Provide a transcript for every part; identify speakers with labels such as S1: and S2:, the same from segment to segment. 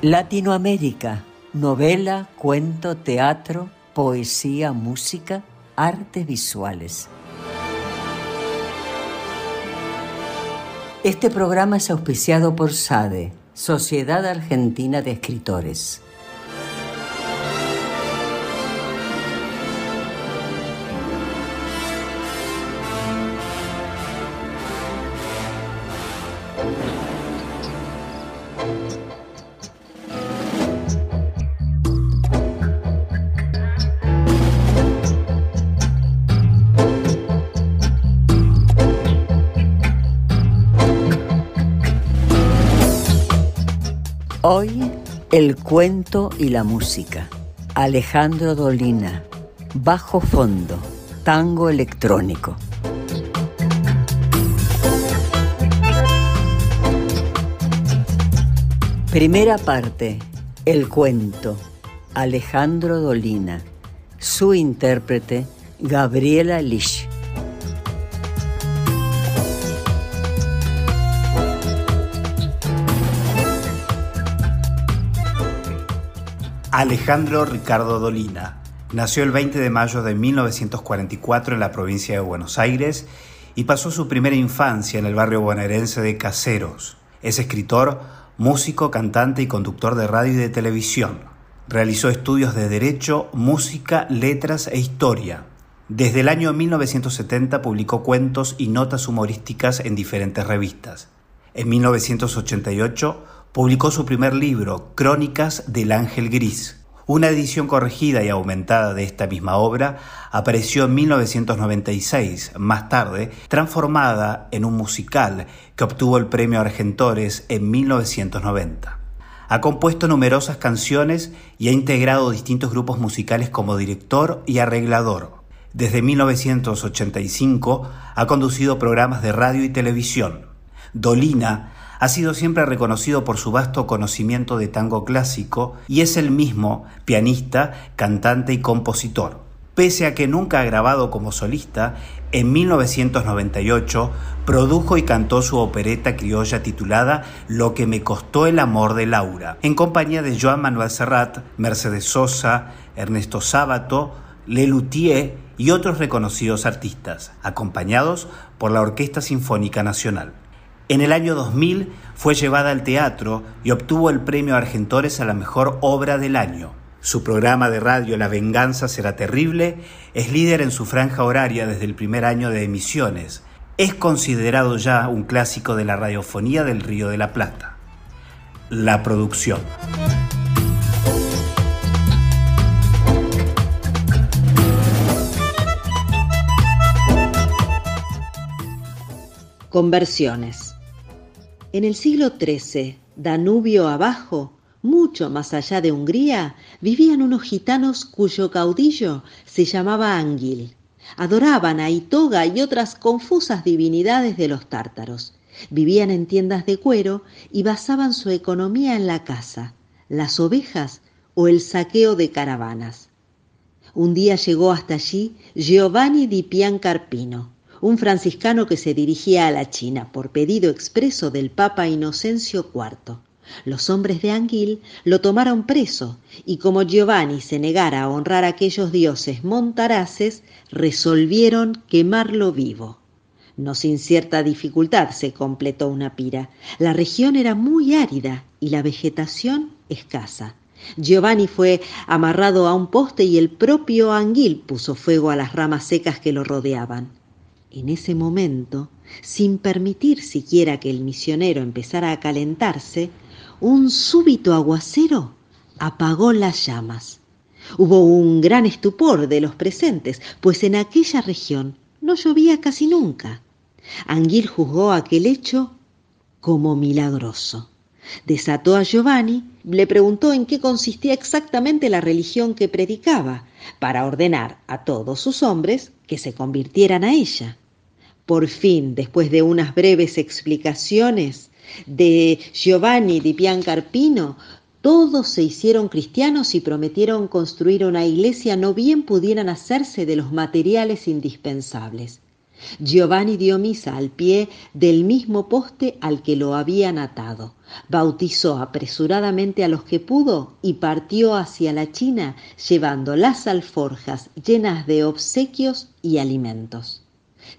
S1: Latinoamérica, novela, cuento, teatro, poesía, música, artes visuales. Este programa es auspiciado por SADE, Sociedad Argentina de Escritores. Cuento y la música. Alejandro Dolina, Bajo Fondo, Tango Electrónico. Primera parte, el cuento. Alejandro Dolina. Su intérprete, Gabriela Lish.
S2: Alejandro Ricardo Dolina nació el 20 de mayo de 1944 en la provincia de Buenos Aires y pasó su primera infancia en el barrio bonaerense de Caseros. Es escritor, músico, cantante y conductor de radio y de televisión. Realizó estudios de Derecho, Música, Letras e Historia. Desde el año 1970 publicó cuentos y notas humorísticas en diferentes revistas. En 1988 publicó su primer libro, Crónicas del Ángel Gris. Una edición corregida y aumentada de esta misma obra apareció en 1996, más tarde transformada en un musical que obtuvo el premio Argentores en 1990. Ha compuesto numerosas canciones y ha integrado distintos grupos musicales como director y arreglador. Desde 1985 ha conducido programas de radio y televisión. Dolina ha sido siempre reconocido por su vasto conocimiento de tango clásico y es el mismo pianista, cantante y compositor. Pese a que nunca ha grabado como solista, en 1998 produjo y cantó su opereta criolla titulada Lo que me costó el amor de Laura, en compañía de Joan Manuel Serrat, Mercedes Sosa, Ernesto Sábato, Lelutier y otros reconocidos artistas, acompañados por la Orquesta Sinfónica Nacional. En el año 2000 fue llevada al teatro y obtuvo el premio Argentores a la mejor obra del año. Su programa de radio La venganza será terrible es líder en su franja horaria desde el primer año de emisiones. Es considerado ya un clásico de la radiofonía del Río de la Plata. La producción.
S1: Conversiones. En el siglo XIII, Danubio abajo, mucho más allá de Hungría, vivían unos gitanos cuyo caudillo se llamaba Anguil. Adoraban a Itoga y otras confusas divinidades de los tártaros. Vivían en tiendas de cuero y basaban su economía en la caza, las ovejas o el saqueo de caravanas. Un día llegó hasta allí Giovanni di Piancarpino, un franciscano que se dirigía a la China por pedido expreso del Papa Inocencio IV. Los hombres de Anguil lo tomaron preso y como Giovanni se negara a honrar a aquellos dioses montaraces, resolvieron quemarlo vivo. No sin cierta dificultad se completó una pira. La región era muy árida y la vegetación escasa. Giovanni fue amarrado a un poste y el propio Anguil puso fuego a las ramas secas que lo rodeaban. En ese momento, sin permitir siquiera que el misionero empezara a calentarse, un súbito aguacero apagó las llamas. Hubo un gran estupor de los presentes, pues en aquella región no llovía casi nunca. Anguil juzgó aquel hecho como milagroso. Desató a Giovanni, le preguntó en qué consistía exactamente la religión que predicaba, para ordenar a todos sus hombres que se convirtieran a ella. Por fin, después de unas breves explicaciones de Giovanni di Piancarpino, todos se hicieron cristianos y prometieron construir una iglesia no bien pudieran hacerse de los materiales indispensables. Giovanni dio misa al pie del mismo poste al que lo habían atado. Bautizó apresuradamente a los que pudo y partió hacia la China llevando las alforjas llenas de obsequios y alimentos.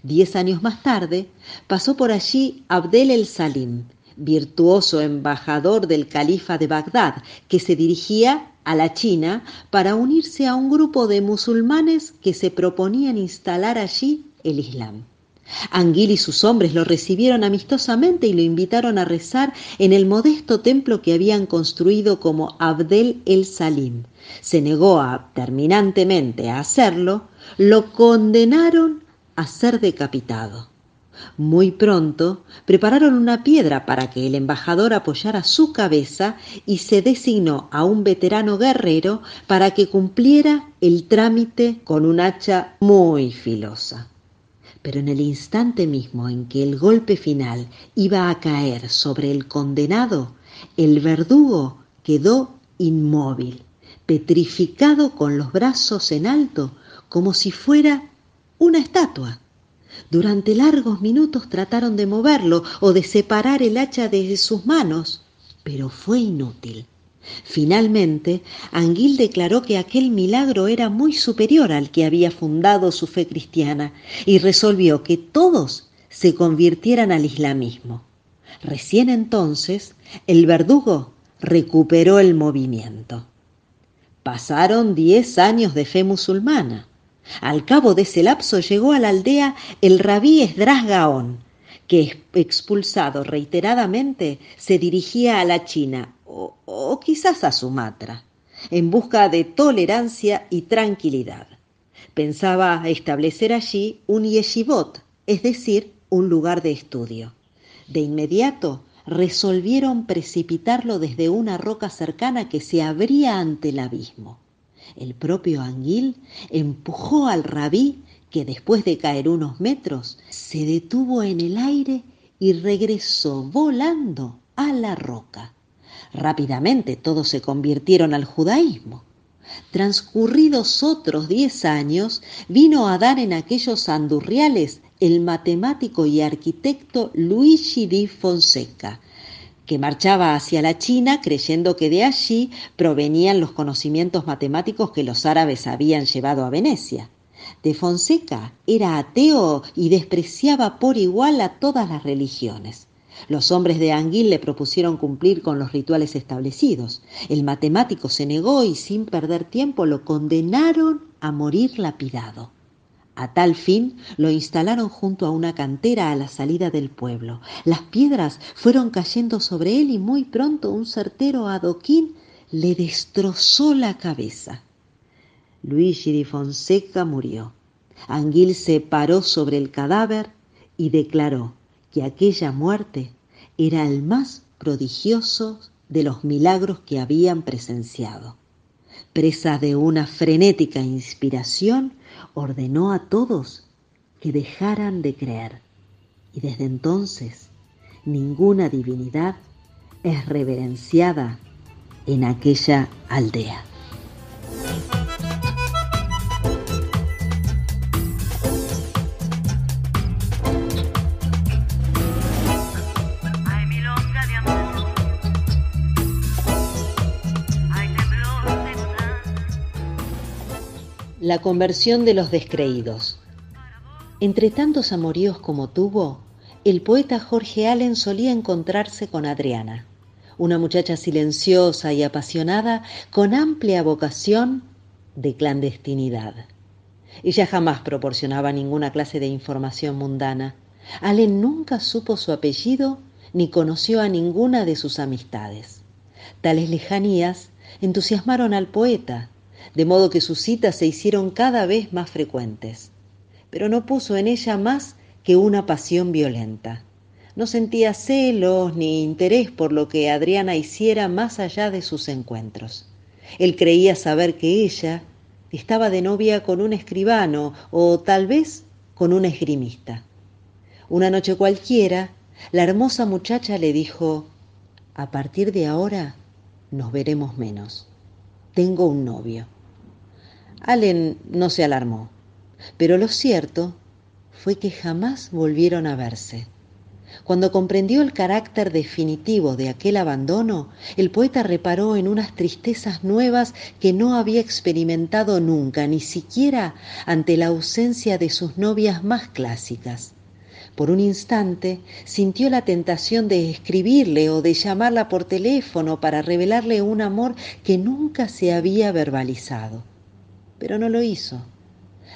S1: Diez años más tarde pasó por allí Abdel el Salim, virtuoso embajador del califa de Bagdad, que se dirigía a la China para unirse a un grupo de musulmanes que se proponían instalar allí el Islam. Anguil y sus hombres lo recibieron amistosamente y lo invitaron a rezar en el modesto templo que habían construido como Abdel el Salim. Se negó a, terminantemente a hacerlo, lo condenaron a ser decapitado. Muy pronto prepararon una piedra para que el embajador apoyara su cabeza y se designó a un veterano guerrero para que cumpliera el trámite con un hacha muy filosa pero en el instante mismo en que el golpe final iba a caer sobre el condenado, el verdugo quedó inmóvil, petrificado con los brazos en alto, como si fuera una estatua. Durante largos minutos trataron de moverlo o de separar el hacha de sus manos, pero fue inútil. Finalmente, Anguil declaró que aquel milagro era muy superior al que había fundado su fe cristiana y resolvió que todos se convirtieran al islamismo. Recién entonces, el verdugo recuperó el movimiento. Pasaron diez años de fe musulmana. Al cabo de ese lapso llegó a la aldea el rabí Esdras Gaón, que expulsado reiteradamente se dirigía a la China o, quizás a Sumatra, en busca de tolerancia y tranquilidad. Pensaba establecer allí un yeshivot, es decir, un lugar de estudio. De inmediato resolvieron precipitarlo desde una roca cercana que se abría ante el abismo. El propio Anguil empujó al rabí, que después de caer unos metros se detuvo en el aire y regresó volando a la roca. Rápidamente todos se convirtieron al judaísmo. Transcurridos otros diez años, vino a dar en aquellos andurriales el matemático y arquitecto Luigi di Fonseca, que marchaba hacia la China creyendo que de allí provenían los conocimientos matemáticos que los árabes habían llevado a Venecia. De Fonseca era ateo y despreciaba por igual a todas las religiones. Los hombres de Anguil le propusieron cumplir con los rituales establecidos. El matemático se negó y sin perder tiempo lo condenaron a morir lapidado. A tal fin lo instalaron junto a una cantera a la salida del pueblo. Las piedras fueron cayendo sobre él y muy pronto un certero adoquín le destrozó la cabeza. Luigi di Fonseca murió. Anguil se paró sobre el cadáver y declaró que aquella muerte era el más prodigioso de los milagros que habían presenciado. Presa de una frenética inspiración, ordenó a todos que dejaran de creer. Y desde entonces ninguna divinidad es reverenciada en aquella aldea. La conversión de los descreídos. Entre tantos amoríos como tuvo, el poeta Jorge Allen solía encontrarse con Adriana, una muchacha silenciosa y apasionada con amplia vocación de clandestinidad. Ella jamás proporcionaba ninguna clase de información mundana. Allen nunca supo su apellido ni conoció a ninguna de sus amistades. Tales lejanías entusiasmaron al poeta, de modo que sus citas se hicieron cada vez más frecuentes. Pero no puso en ella más que una pasión violenta. No sentía celos ni interés por lo que Adriana hiciera más allá de sus encuentros. Él creía saber que ella estaba de novia con un escribano o tal vez con un esgrimista. Una noche cualquiera, la hermosa muchacha le dijo, a partir de ahora nos veremos menos. Tengo un novio. Allen no se alarmó, pero lo cierto fue que jamás volvieron a verse. Cuando comprendió el carácter definitivo de aquel abandono, el poeta reparó en unas tristezas nuevas que no había experimentado nunca, ni siquiera ante la ausencia de sus novias más clásicas. Por un instante sintió la tentación de escribirle o de llamarla por teléfono para revelarle un amor que nunca se había verbalizado. Pero no lo hizo.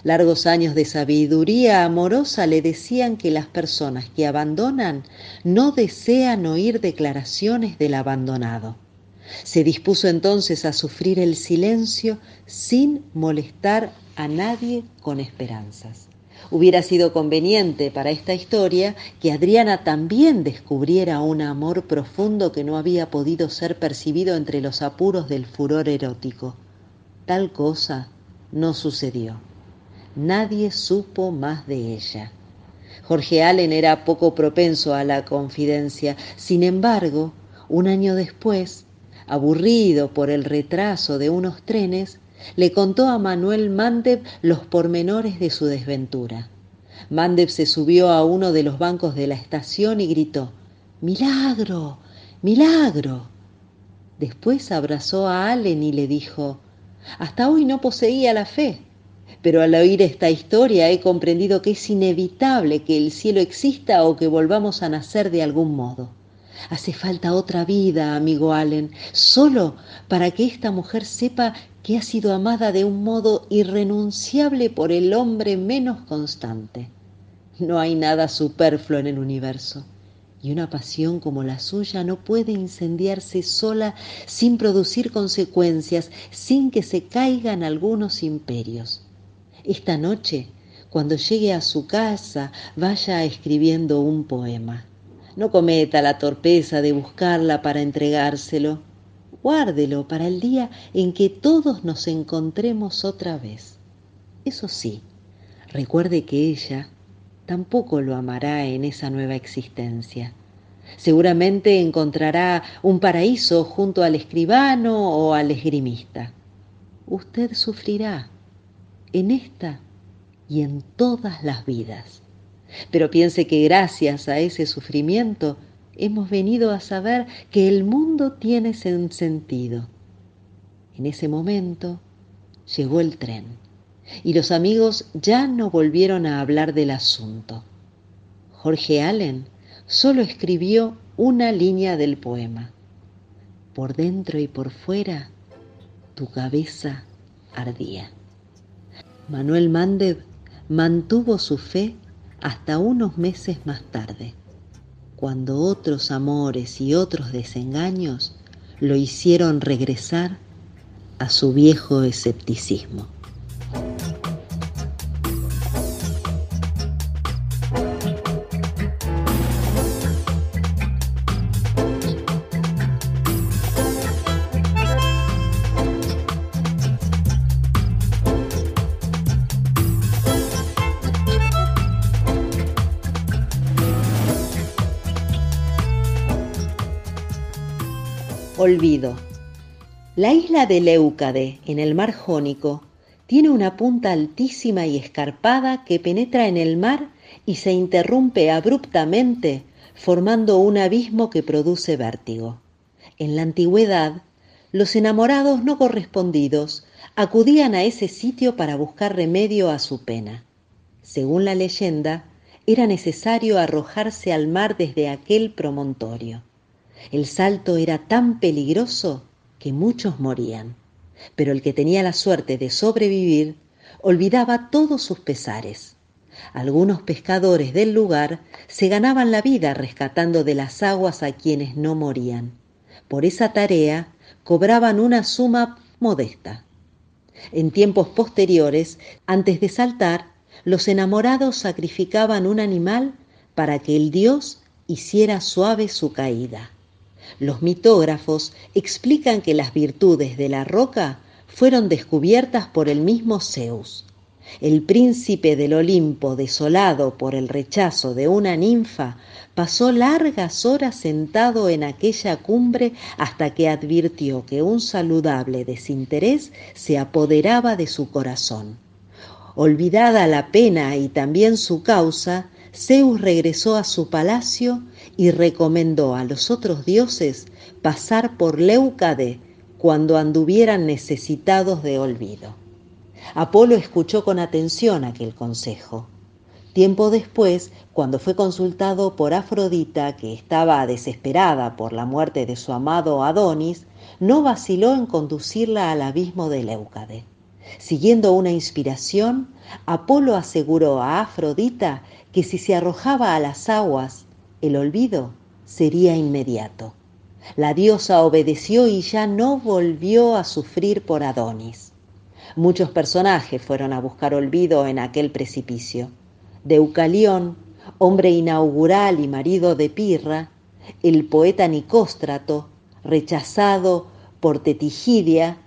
S1: Largos años de sabiduría amorosa le decían que las personas que abandonan no desean oír declaraciones del abandonado. Se dispuso entonces a sufrir el silencio sin molestar a nadie con esperanzas. Hubiera sido conveniente para esta historia que Adriana también descubriera un amor profundo que no había podido ser percibido entre los apuros del furor erótico. Tal cosa no sucedió nadie supo más de ella. Jorge Allen era poco propenso a la confidencia. Sin embargo, un año después, aburrido por el retraso de unos trenes, le contó a Manuel Mandeb los pormenores de su desventura. Mandeb se subió a uno de los bancos de la estación y gritó Milagro. Milagro. Después abrazó a Allen y le dijo Hasta hoy no poseía la fe pero al oír esta historia he comprendido que es inevitable que el cielo exista o que volvamos a nacer de algún modo. Hace falta otra vida, amigo Allen, solo para que esta mujer sepa que ha sido amada de un modo irrenunciable por el hombre menos constante. No hay nada superfluo en el universo, y una pasión como la suya no puede incendiarse sola sin producir consecuencias, sin que se caigan algunos imperios. Esta noche, cuando llegue a su casa, vaya escribiendo un poema. No cometa la torpeza de buscarla para entregárselo. Guárdelo para el día en que todos nos encontremos otra vez. Eso sí, recuerde que ella tampoco lo amará en esa nueva existencia. Seguramente encontrará un paraíso junto al escribano o al esgrimista. Usted sufrirá, en esta y en todas las vidas. Pero piense que gracias a ese sufrimiento hemos venido a saber que el mundo tiene sentido. En ese momento llegó el tren y los amigos ya no volvieron a hablar del asunto. Jorge Allen solo escribió una línea del poema. Por dentro y por fuera, tu cabeza ardía. Manuel Mandev mantuvo su fe hasta unos meses más tarde, cuando otros amores y otros desengaños lo hicieron regresar a su viejo escepticismo. Olvido. La isla de Leucade, en el mar Jónico, tiene una punta altísima y escarpada que penetra en el mar y se interrumpe abruptamente, formando un abismo que produce vértigo. En la antigüedad, los enamorados no correspondidos acudían a ese sitio para buscar remedio a su pena. Según la leyenda, era necesario arrojarse al mar desde aquel promontorio. El salto era tan peligroso que muchos morían, pero el que tenía la suerte de sobrevivir olvidaba todos sus pesares. Algunos pescadores del lugar se ganaban la vida rescatando de las aguas a quienes no morían. Por esa tarea cobraban una suma modesta. En tiempos posteriores, antes de saltar, los enamorados sacrificaban un animal para que el dios hiciera suave su caída. Los mitógrafos explican que las virtudes de la roca fueron descubiertas por el mismo Zeus. El príncipe del Olimpo, desolado por el rechazo de una ninfa, pasó largas horas sentado en aquella cumbre hasta que advirtió que un saludable desinterés se apoderaba de su corazón. Olvidada la pena y también su causa, Zeus regresó a su palacio y recomendó a los otros dioses pasar por Leucade cuando anduvieran necesitados de olvido. Apolo escuchó con atención aquel consejo. Tiempo después, cuando fue consultado por Afrodita, que estaba desesperada por la muerte de su amado Adonis, no vaciló en conducirla al abismo de Leucade. Siguiendo una inspiración, Apolo aseguró a Afrodita que si se arrojaba a las aguas, el olvido sería inmediato. La diosa obedeció y ya no volvió a sufrir por Adonis. Muchos personajes fueron a buscar olvido en aquel precipicio. Deucalión, hombre inaugural y marido de Pirra, el poeta Nicóstrato, rechazado por Tetigidia,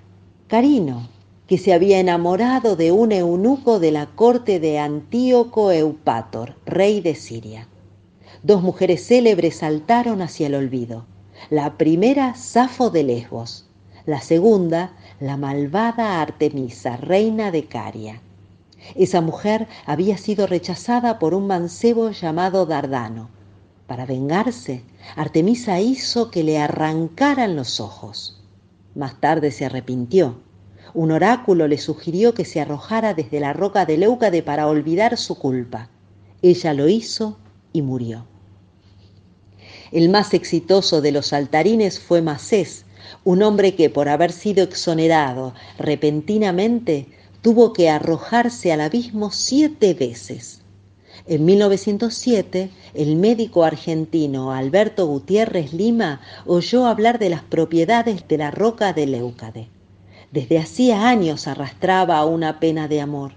S1: Carino, que se había enamorado de un eunuco de la corte de Antíoco Eupátor, rey de Siria. Dos mujeres célebres saltaron hacia el olvido. La primera, Safo de Lesbos. La segunda, la malvada Artemisa, reina de Caria. Esa mujer había sido rechazada por un mancebo llamado Dardano. Para vengarse, Artemisa hizo que le arrancaran los ojos. Más tarde se arrepintió. Un oráculo le sugirió que se arrojara desde la roca de Leucade para olvidar su culpa. Ella lo hizo y murió. El más exitoso de los saltarines fue Macés, un hombre que por haber sido exonerado repentinamente tuvo que arrojarse al abismo siete veces. En 1907, el médico argentino Alberto Gutiérrez Lima oyó hablar de las propiedades de la roca de Leucade. Desde hacía años arrastraba una pena de amor.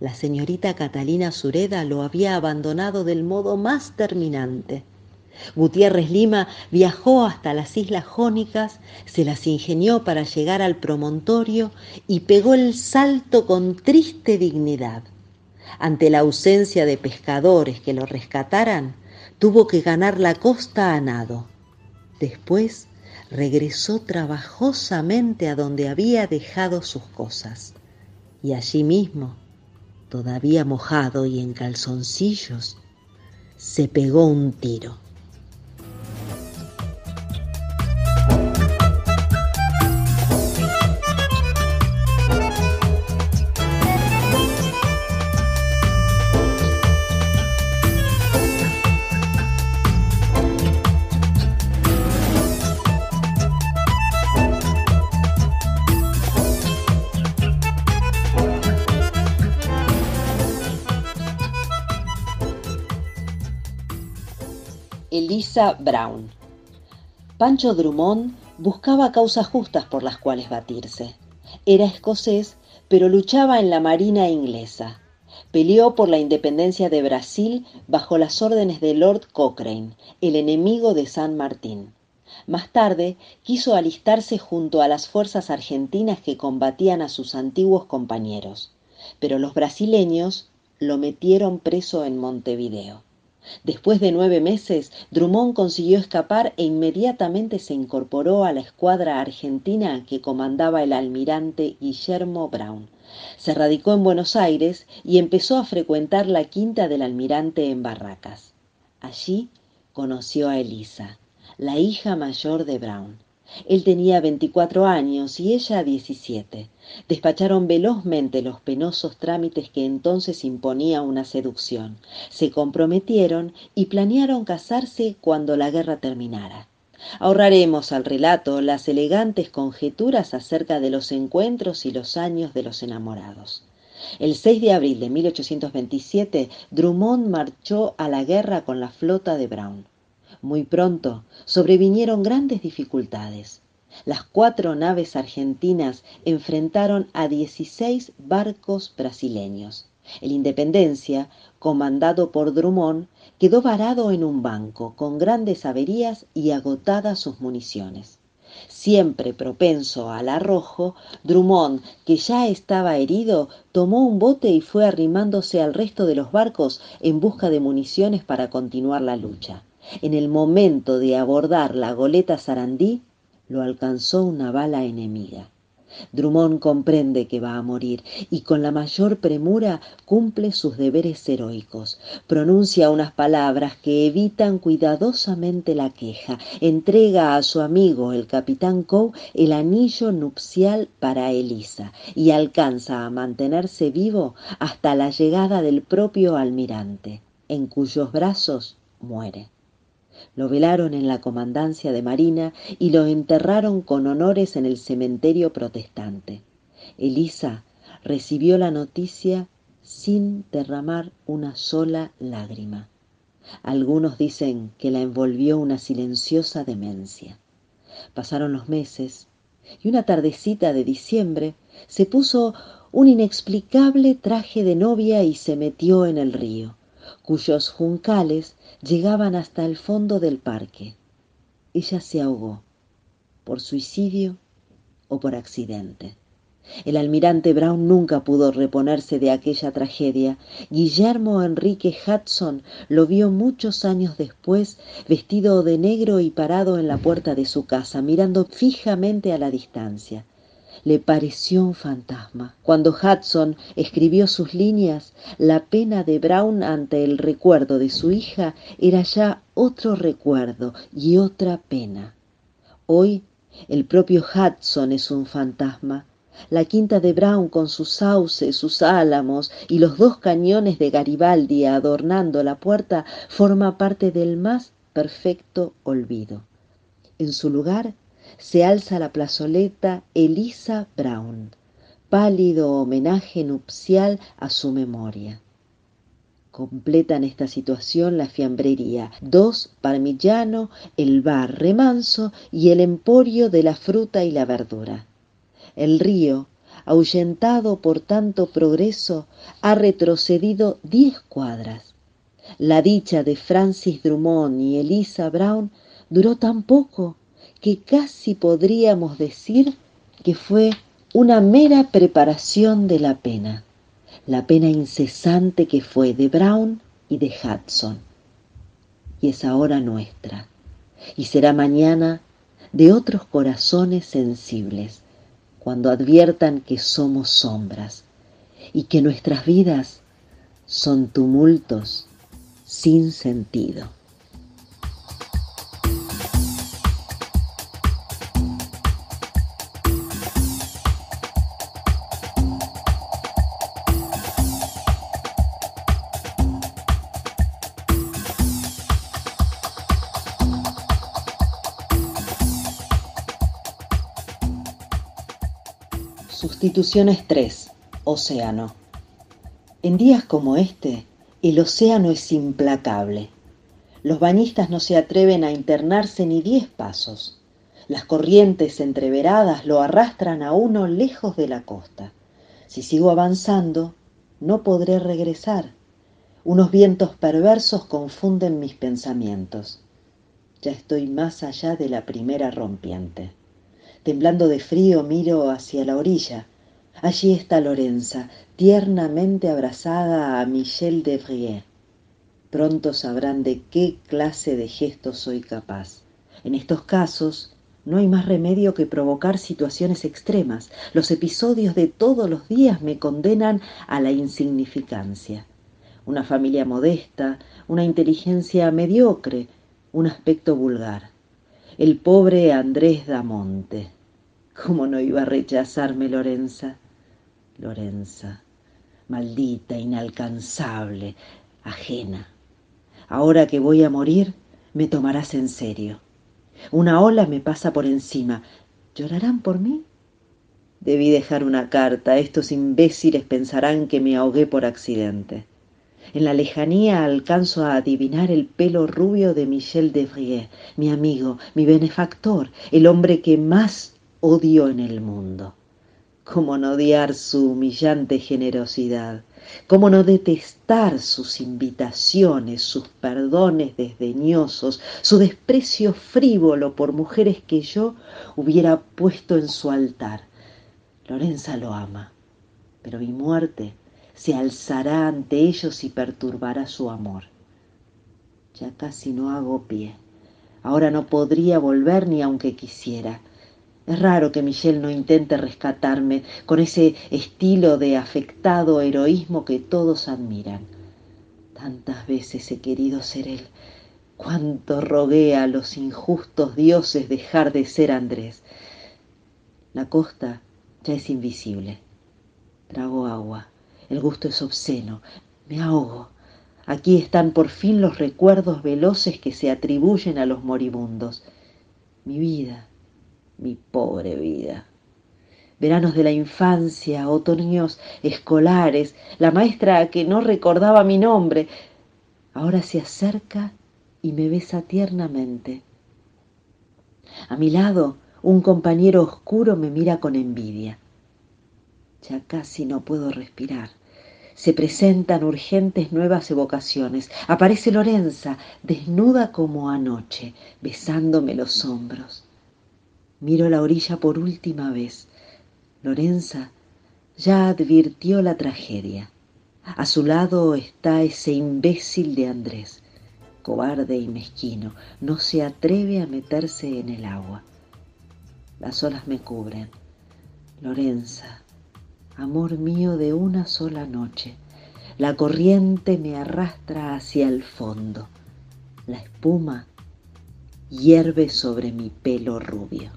S1: La señorita Catalina Sureda lo había abandonado del modo más terminante. Gutiérrez Lima viajó hasta las islas jónicas, se las ingenió para llegar al promontorio y pegó el salto con triste dignidad. Ante la ausencia de pescadores que lo rescataran, tuvo que ganar la costa a nado. Después regresó trabajosamente a donde había dejado sus cosas. Y allí mismo, todavía mojado y en calzoncillos, se pegó un tiro. Brown. Pancho Drummond buscaba causas justas por las cuales batirse. Era escocés, pero luchaba en la Marina inglesa. Peleó por la independencia de Brasil bajo las órdenes de Lord Cochrane, el enemigo de San Martín. Más tarde quiso alistarse junto a las fuerzas argentinas que combatían a sus antiguos compañeros, pero los brasileños lo metieron preso en Montevideo. Después de nueve meses, Drummond consiguió escapar e inmediatamente se incorporó a la escuadra argentina que comandaba el almirante Guillermo Brown. Se radicó en Buenos Aires y empezó a frecuentar la quinta del almirante en Barracas. Allí conoció a Elisa, la hija mayor de Brown. Él tenía veinticuatro años y ella diecisiete. Despacharon velozmente los penosos trámites que entonces imponía una seducción. Se comprometieron y planearon casarse cuando la guerra terminara. Ahorraremos al relato las elegantes conjeturas acerca de los encuentros y los años de los enamorados. El 6 de abril de 1827, Drummond marchó a la guerra con la flota de Brown. Muy pronto sobrevinieron grandes dificultades. Las cuatro naves argentinas enfrentaron a dieciséis barcos brasileños. El Independencia, comandado por Drummond, quedó varado en un banco, con grandes averías y agotadas sus municiones. Siempre propenso al arrojo, Drummond, que ya estaba herido, tomó un bote y fue arrimándose al resto de los barcos en busca de municiones para continuar la lucha. En el momento de abordar la goleta Sarandí, lo alcanzó una bala enemiga. Drummond comprende que va a morir y con la mayor premura cumple sus deberes heroicos. Pronuncia unas palabras que evitan cuidadosamente la queja. Entrega a su amigo, el capitán Coe, el anillo nupcial para Elisa y alcanza a mantenerse vivo hasta la llegada del propio almirante, en cuyos brazos muere. Lo velaron en la comandancia de Marina y lo enterraron con honores en el cementerio protestante. Elisa recibió la noticia sin derramar una sola lágrima. Algunos dicen que la envolvió una silenciosa demencia. Pasaron los meses y una tardecita de diciembre se puso un inexplicable traje de novia y se metió en el río cuyos juncales llegaban hasta el fondo del parque. Ella se ahogó, por suicidio o por accidente. El almirante Brown nunca pudo reponerse de aquella tragedia. Guillermo Enrique Hudson lo vio muchos años después, vestido de negro y parado en la puerta de su casa, mirando fijamente a la distancia le pareció un fantasma. Cuando Hudson escribió sus líneas, la pena de Brown ante el recuerdo de su hija era ya otro recuerdo y otra pena. Hoy el propio Hudson es un fantasma. La quinta de Brown con sus sauces, sus álamos y los dos cañones de Garibaldi adornando la puerta forma parte del más perfecto olvido. En su lugar se alza la plazoleta Elisa Brown, pálido homenaje nupcial a su memoria. Completan esta situación la fiambrería, dos parmigiano, el bar remanso y el emporio de la fruta y la verdura. El río, ahuyentado por tanto progreso, ha retrocedido diez cuadras. La dicha de Francis Drummond y Elisa Brown duró tan poco que casi podríamos decir que fue una mera preparación de la pena, la pena incesante que fue de Brown y de Hudson. Y es ahora nuestra, y será mañana de otros corazones sensibles, cuando adviertan que somos sombras y que nuestras vidas son tumultos sin sentido. Sustituciones 3. Océano. En días como este, el océano es implacable. Los bañistas no se atreven a internarse ni diez pasos. Las corrientes entreveradas lo arrastran a uno lejos de la costa. Si sigo avanzando, no podré regresar. Unos vientos perversos confunden mis pensamientos. Ya estoy más allá de la primera rompiente. Temblando de frío miro hacia la orilla. Allí está Lorenza, tiernamente abrazada a Michel de Vries. Pronto sabrán de qué clase de gestos soy capaz. En estos casos no hay más remedio que provocar situaciones extremas. Los episodios de todos los días me condenan a la insignificancia. Una familia modesta, una inteligencia mediocre, un aspecto vulgar el pobre Andrés Damonte. ¿Cómo no iba a rechazarme Lorenza? Lorenza, maldita, inalcanzable, ajena. Ahora que voy a morir, me tomarás en serio. Una ola me pasa por encima. ¿Llorarán por mí? Debí dejar una carta. Estos imbéciles pensarán que me ahogué por accidente. En la lejanía alcanzo a adivinar el pelo rubio de Michel Devrier, mi amigo, mi benefactor, el hombre que más odio en el mundo. ¿Cómo no odiar su humillante generosidad? ¿Cómo no detestar sus invitaciones, sus perdones desdeñosos, su desprecio frívolo por mujeres que yo hubiera puesto en su altar? Lorenza lo ama, pero mi muerte se alzará ante ellos y perturbará su amor. Ya casi no hago pie. Ahora no podría volver ni aunque quisiera. Es raro que Michelle no intente rescatarme con ese estilo de afectado heroísmo que todos admiran. Tantas veces he querido ser él. Cuánto rogué a los injustos dioses dejar de ser Andrés. La costa ya es invisible. Trago agua. El gusto es obsceno. Me ahogo. Aquí están por fin los recuerdos veloces que se atribuyen a los moribundos. Mi vida, mi pobre vida. Veranos de la infancia, otoños escolares, la maestra que no recordaba mi nombre, ahora se acerca y me besa tiernamente. A mi lado, un compañero oscuro me mira con envidia. Ya casi no puedo respirar. Se presentan urgentes nuevas evocaciones. Aparece Lorenza, desnuda como anoche, besándome los hombros. Miro la orilla por última vez. Lorenza ya advirtió la tragedia. A su lado está ese imbécil de Andrés, cobarde y mezquino, no se atreve a meterse en el agua. Las olas me cubren. Lorenza, amor mío de una sola noche, la corriente me arrastra hacia el fondo. La espuma hierve sobre mi pelo rubio.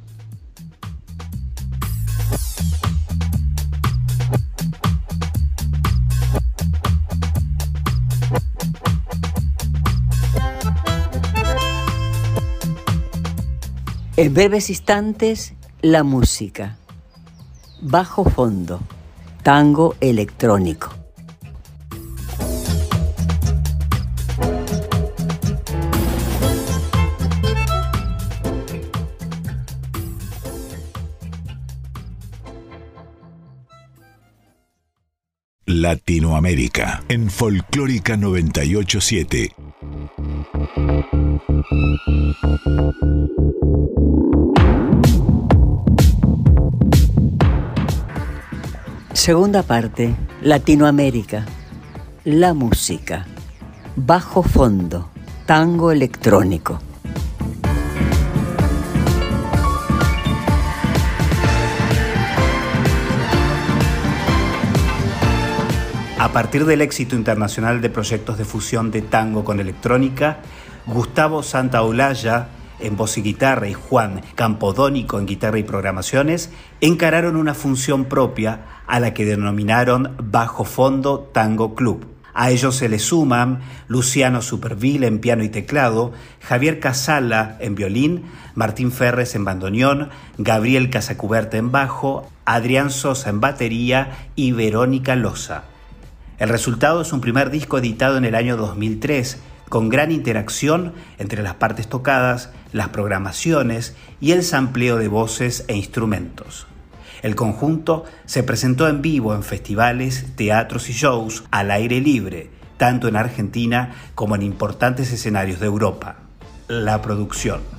S3: En breves instantes, la música. Bajo fondo. Tango electrónico.
S4: Latinoamérica en Folclórica 987.
S3: Segunda parte, Latinoamérica, la música, bajo fondo, tango electrónico.
S2: A partir del éxito internacional de proyectos de fusión de tango con electrónica, Gustavo Santaolalla en voz y guitarra y Juan Campodónico en guitarra y programaciones encararon una función propia a la que denominaron Bajo Fondo Tango Club. A ellos se le suman Luciano Superville en piano y teclado, Javier Casala en violín, Martín Ferres en bandoneón, Gabriel Casacuberta en bajo, Adrián Sosa en batería y Verónica Loza. El resultado es un primer disco editado en el año 2003, con gran interacción entre las partes tocadas, las programaciones y el sampleo de voces e instrumentos. El conjunto se presentó en vivo en festivales, teatros y shows al aire libre, tanto en Argentina como en importantes escenarios de Europa. La producción.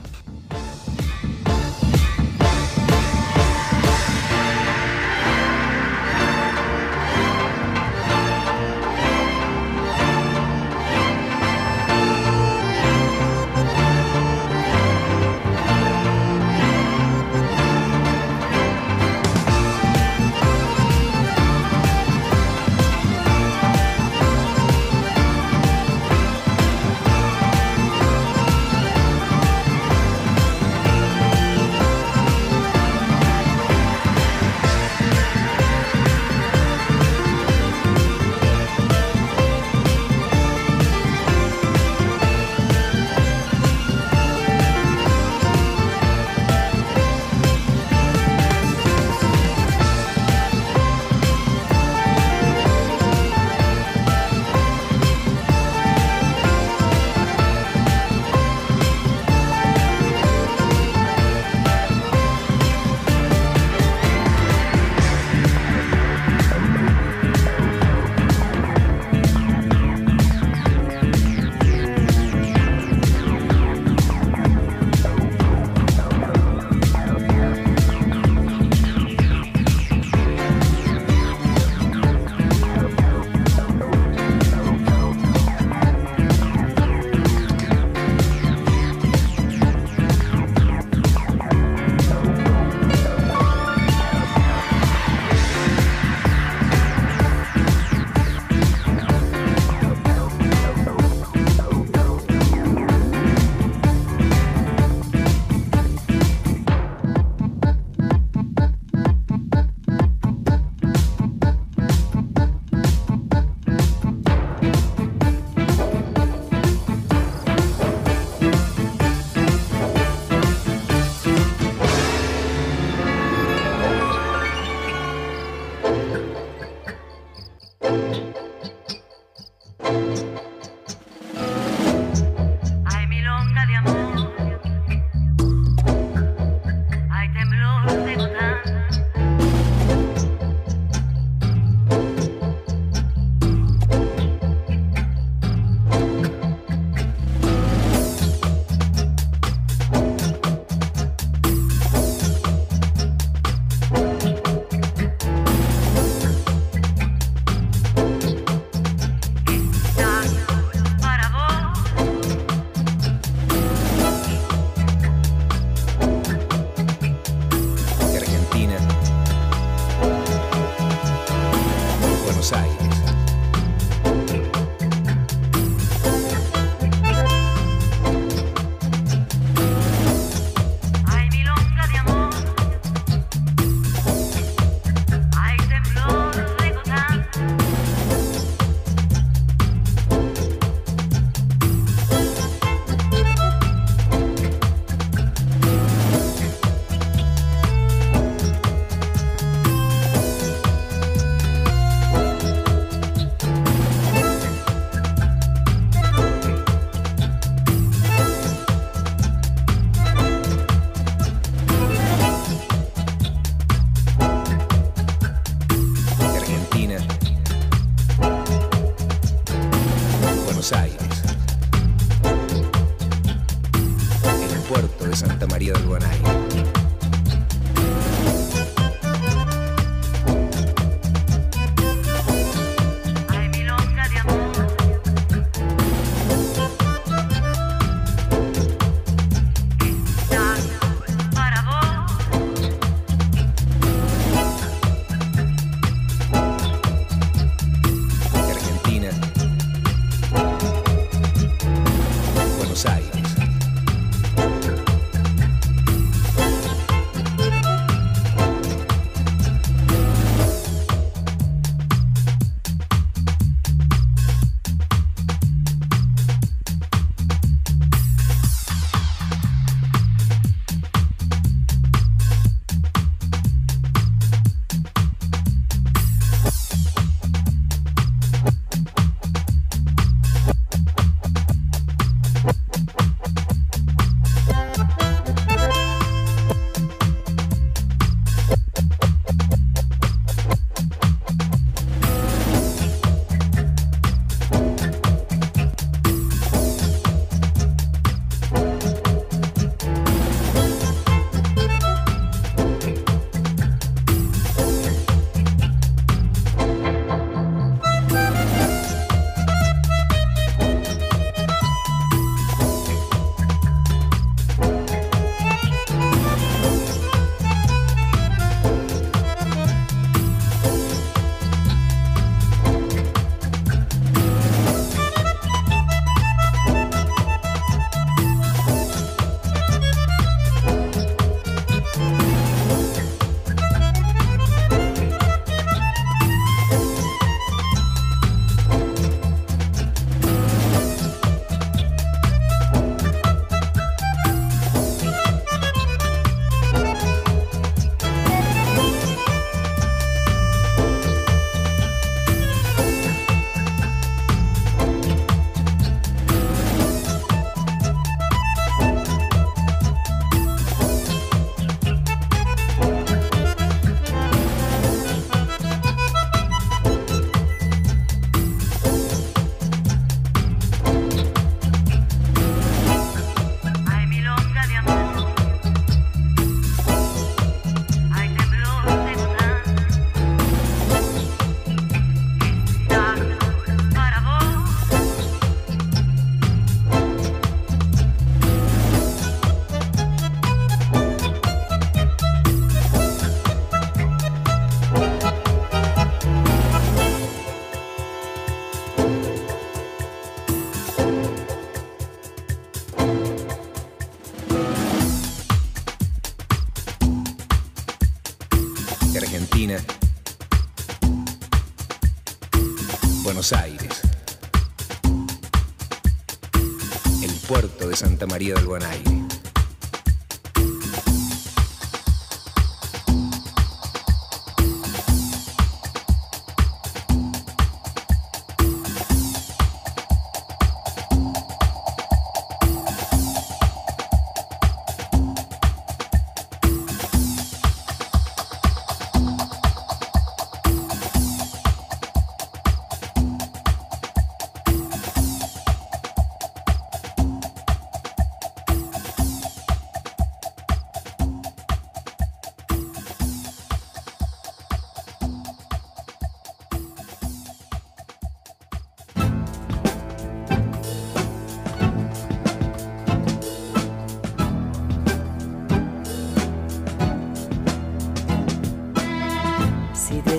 S5: María del Buen Aire.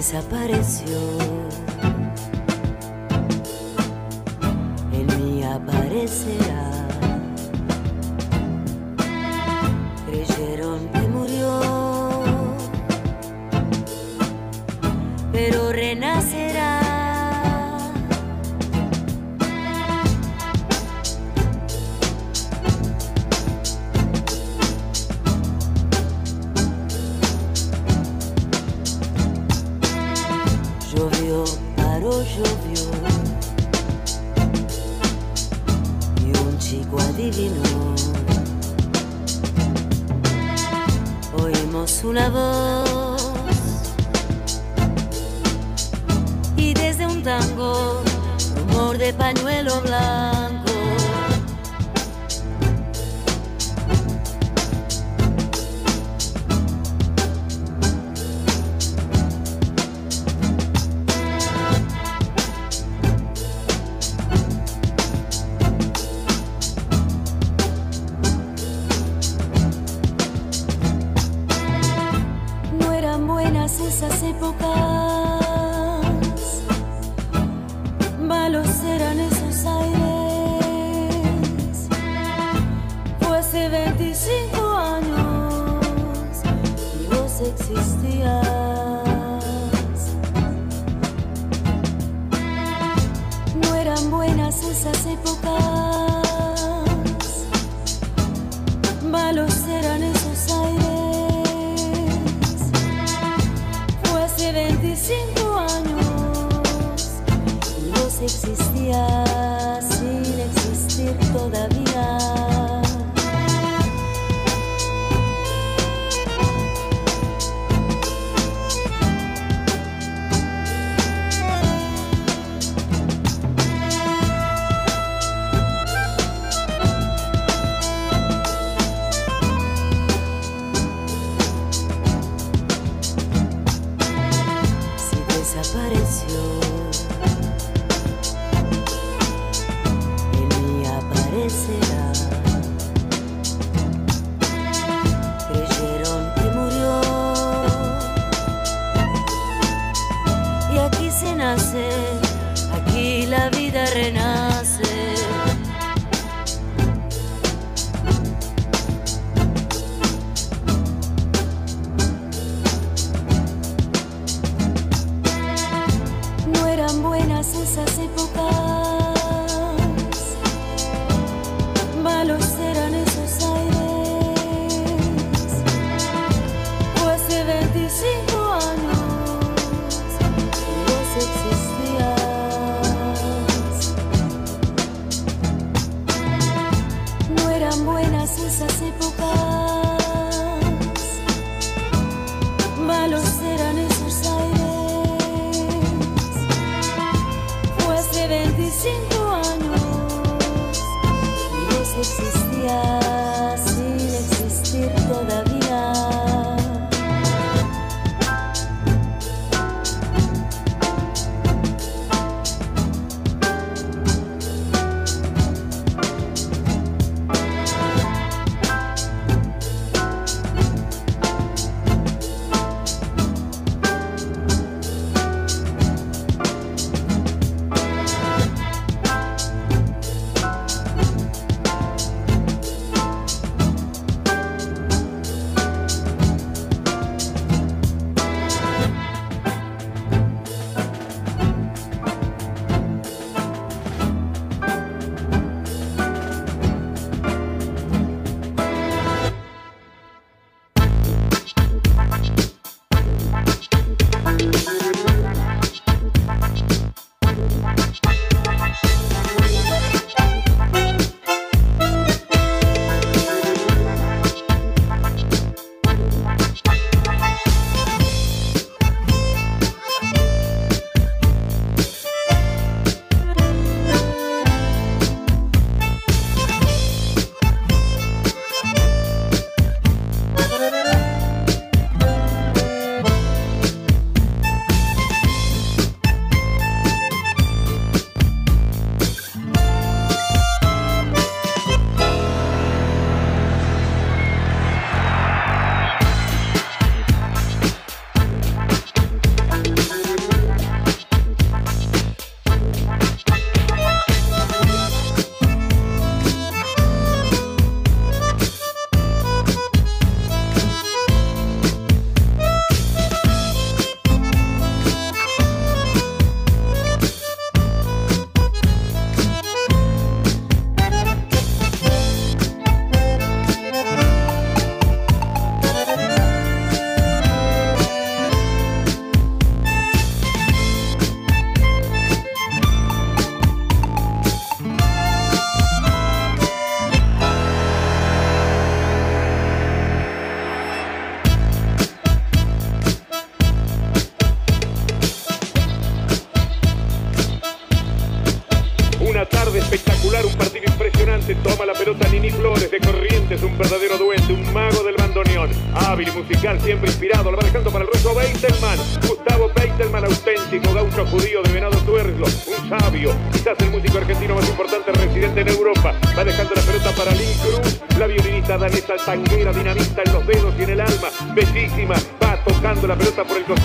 S5: desapareció.
S6: pintada, letal tanguera, dinamita en los dedos y en el alma, bellísima, va
S5: tocando la pelota por el costado.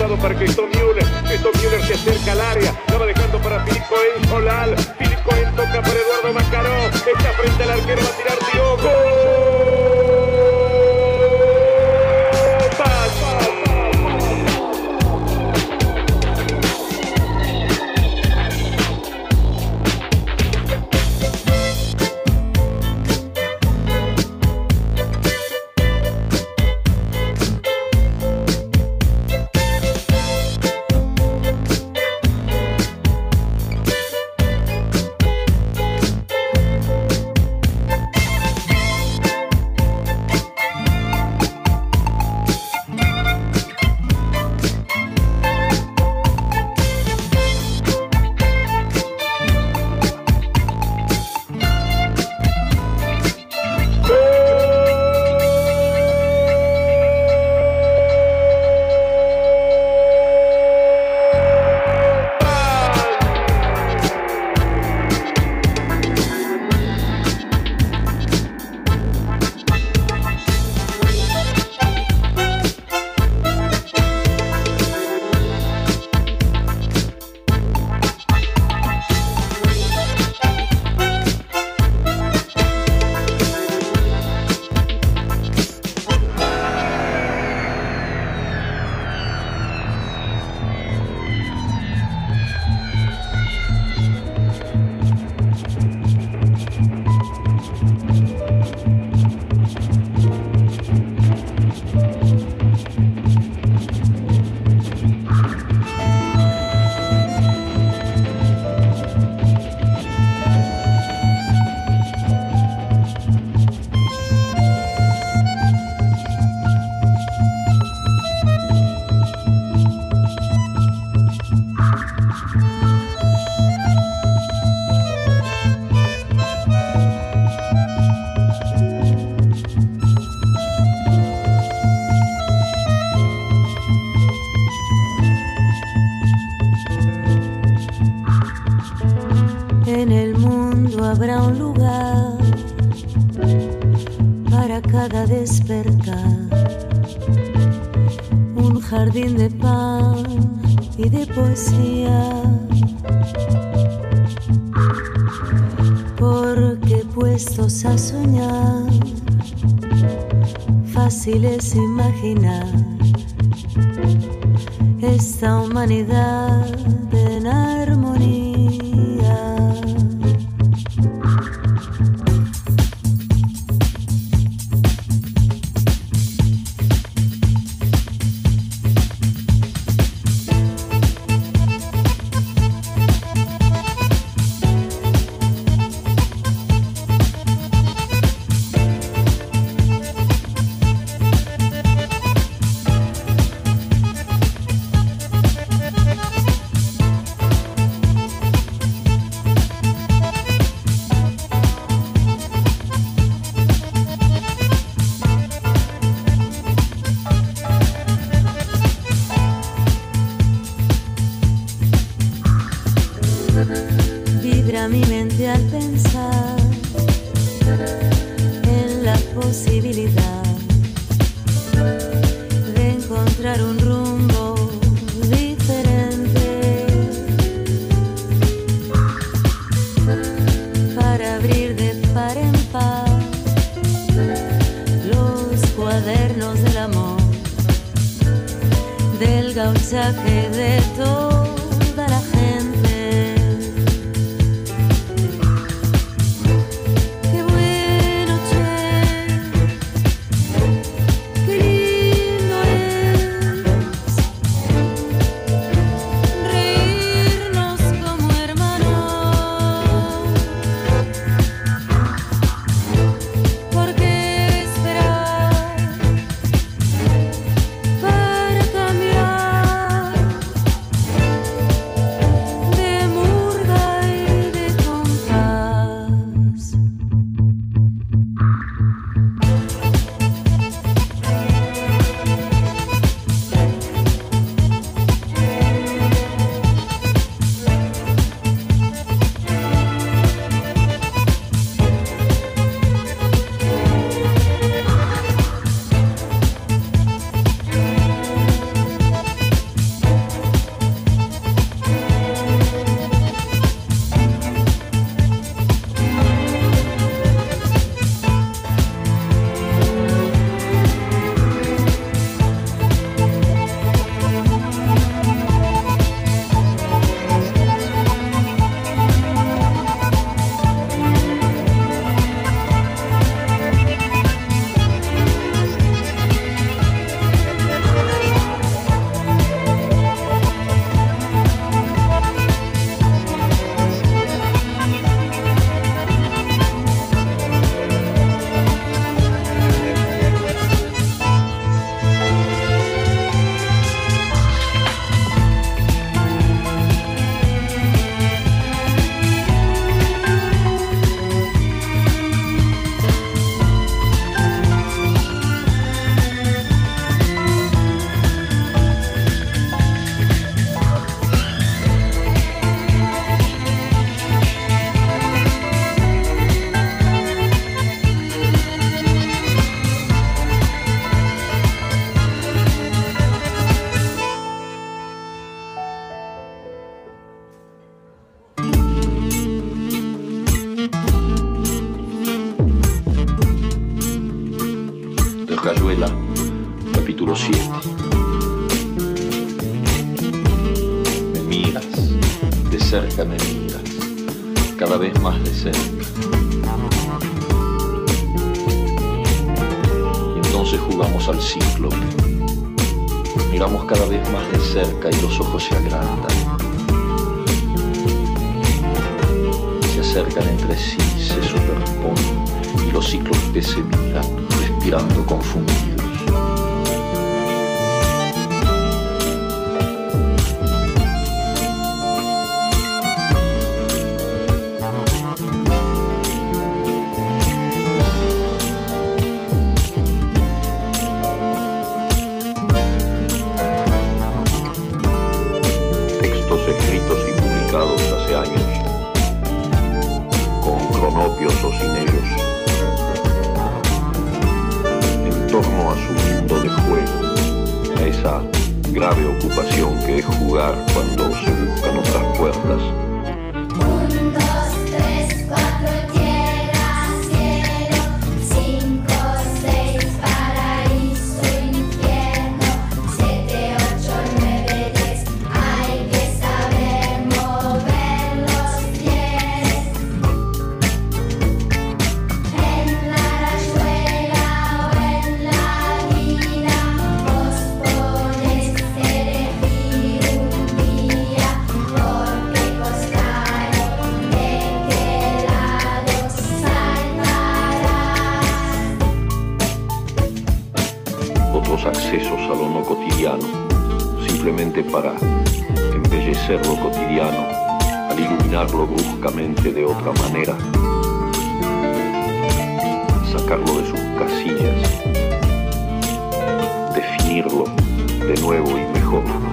S7: Cerca me miras, cada vez más de cerca. Y entonces jugamos al ciclo. Miramos cada vez más de cerca y los ojos se agrandan. Se acercan entre sí, se superponen y los ciclos se miran, respirando confundidos. Para embellecer lo cotidiano, al iluminarlo bruscamente de otra manera, sacarlo de sus casillas, definirlo de nuevo y mejor.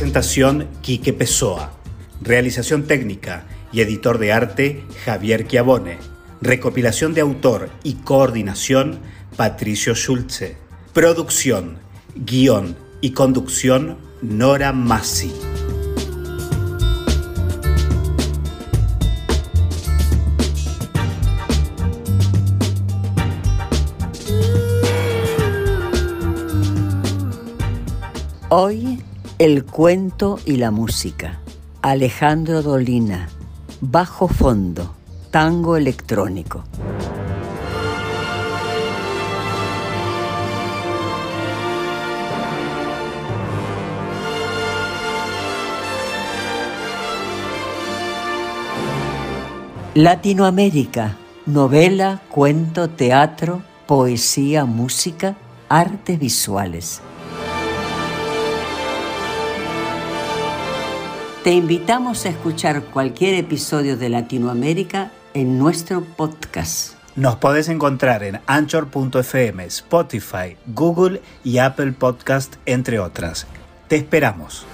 S2: Presentación Quique Pessoa. Realización técnica y editor de arte Javier Chiavone. Recopilación de autor y coordinación Patricio Schulze. Producción, guion y conducción Nora Massi.
S3: Hoy el cuento y la música. Alejandro Dolina, bajo fondo, tango electrónico. Latinoamérica, novela, cuento, teatro, poesía, música, artes visuales. Te invitamos a escuchar cualquier episodio de Latinoamérica en nuestro podcast.
S2: Nos podés encontrar en anchor.fm, Spotify, Google y Apple Podcast, entre otras. Te esperamos.